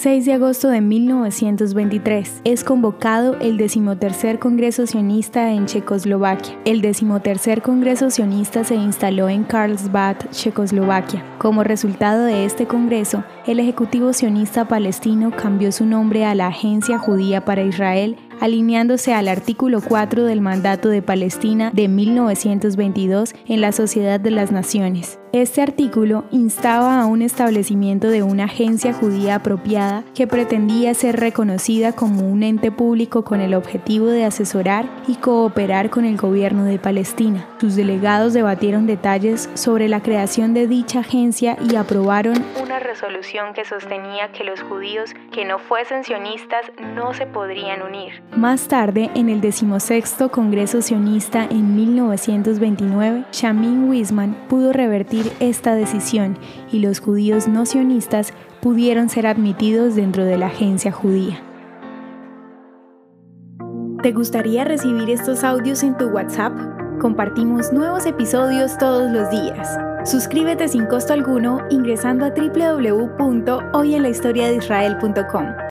6 de agosto de 1923 es convocado el decimotercer Congreso Sionista en Checoslovaquia. El decimotercer Congreso Sionista se instaló en Karlsbad, Checoslovaquia. Como resultado de este congreso, el Ejecutivo Sionista Palestino cambió su nombre a la Agencia Judía para Israel alineándose al artículo 4 del Mandato de Palestina de 1922 en la Sociedad de las Naciones. Este artículo instaba a un establecimiento de una agencia judía apropiada que pretendía ser reconocida como un ente público con el objetivo de asesorar y cooperar con el gobierno de Palestina. Sus delegados debatieron detalles sobre la creación de dicha agencia y aprobaron resolución que sostenía que los judíos que no fuesen sionistas no se podrían unir. Más tarde, en el decimosexto Congreso Sionista en 1929, Shamin Wisman pudo revertir esta decisión y los judíos no sionistas pudieron ser admitidos dentro de la agencia judía. ¿Te gustaría recibir estos audios en tu WhatsApp? Compartimos nuevos episodios todos los días. Suscríbete sin costo alguno ingresando a www.hoyenlahistoriadeisrael.com.